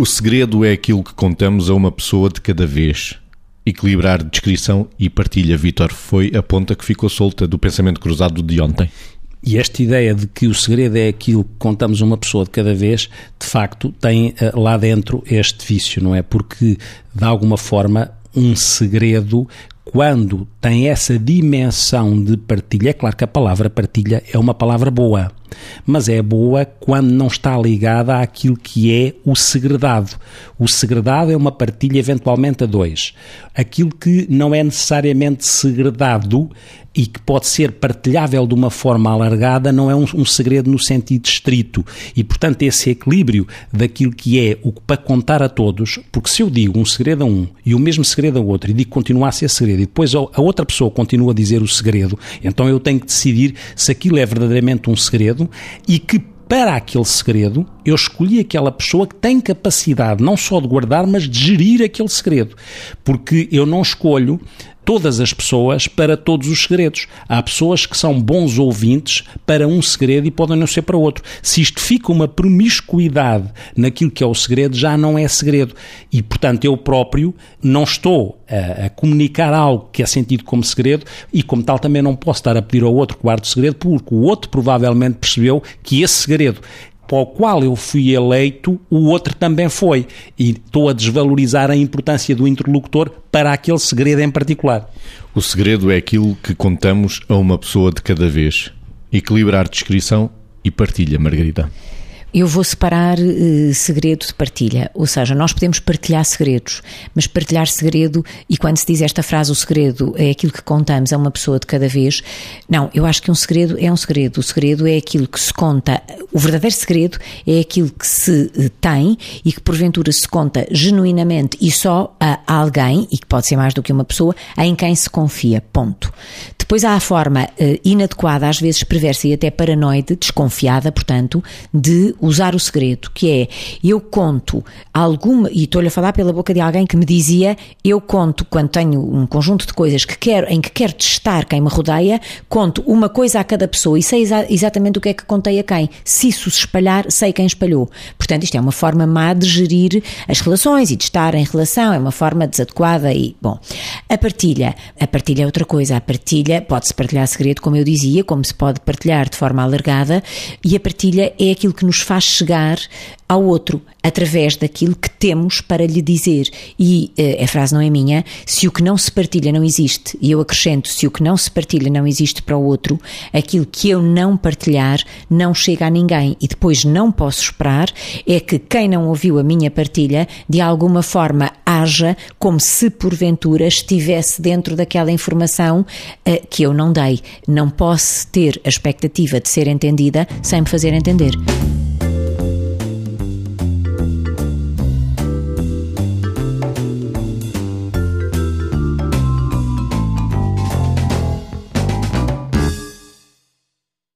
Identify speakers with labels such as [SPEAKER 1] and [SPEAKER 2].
[SPEAKER 1] O segredo é aquilo que contamos a uma pessoa de cada vez. Equilibrar descrição e partilha, Vitor, foi a ponta que ficou solta do pensamento cruzado de ontem.
[SPEAKER 2] E esta ideia de que o segredo é aquilo que contamos uma pessoa de cada vez, de facto, tem eh, lá dentro este vício, não é? Porque, de alguma forma, um segredo quando tem essa dimensão de partilha, é claro que a palavra partilha é uma palavra boa, mas é boa quando não está ligada àquilo que é o segredado. O segredado é uma partilha eventualmente a dois. Aquilo que não é necessariamente segredado e que pode ser partilhável de uma forma alargada não é um, um, segredo no sentido estrito. E, portanto, esse equilíbrio daquilo que é o que para contar a todos, porque se eu digo um segredo a um e o mesmo segredo a outro e digo que continua a ser segredo e depois a outra pessoa continua a dizer o segredo, então eu tenho que decidir se aquilo é verdadeiramente um segredo e que para aquele segredo, eu escolhi aquela pessoa que tem capacidade não só de guardar, mas de gerir aquele segredo. Porque eu não escolho todas as pessoas para todos os segredos. Há pessoas que são bons ouvintes para um segredo e podem não ser para outro. Se isto fica uma promiscuidade naquilo que é o segredo, já não é segredo. E, portanto, eu próprio não estou a, a comunicar algo que é sentido como segredo e, como tal, também não posso estar a pedir ao outro guarde o segredo, porque o outro provavelmente percebeu que esse segredo para o qual eu fui eleito, o outro também foi. E estou a desvalorizar a importância do interlocutor para aquele segredo em particular.
[SPEAKER 1] O segredo é aquilo que contamos a uma pessoa de cada vez. Equilibrar descrição e partilha, Margarida.
[SPEAKER 3] Eu vou separar uh, segredo de partilha, ou seja, nós podemos partilhar segredos, mas partilhar segredo, e quando se diz esta frase, o segredo é aquilo que contamos a uma pessoa de cada vez, não, eu acho que um segredo é um segredo. O segredo é aquilo que se conta, o verdadeiro segredo é aquilo que se uh, tem e que porventura se conta genuinamente e só a alguém, e que pode ser mais do que uma pessoa, em quem se confia. Ponto. Depois há a forma uh, inadequada, às vezes perversa e até paranoide, desconfiada, portanto, de usar o segredo, que é eu conto alguma, e estou-lhe a falar pela boca de alguém que me dizia, eu conto quando tenho um conjunto de coisas que quero, em que quero testar quem me rodeia, conto uma coisa a cada pessoa e sei exa exatamente o que é que contei a quem. Se isso se espalhar, sei quem espalhou. Portanto, isto é uma forma má de gerir as relações e de estar em relação, é uma forma desadequada e, bom, a partilha. A partilha é outra coisa. A partilha pode-se partilhar segredo, como eu dizia, como se pode partilhar de forma alargada, e a partilha é aquilo que nos faz chegar ao outro através daquilo que temos para lhe dizer. E uh, a frase não é minha, se o que não se partilha não existe, e eu acrescento, se o que não se partilha não existe para o outro, aquilo que eu não partilhar não chega a ninguém. E depois não posso esperar é que quem não ouviu a minha partilha, de alguma forma haja como se porventura estivesse dentro daquela informação uh, que eu não dei. Não posso ter a expectativa de ser entendida sem me fazer entender.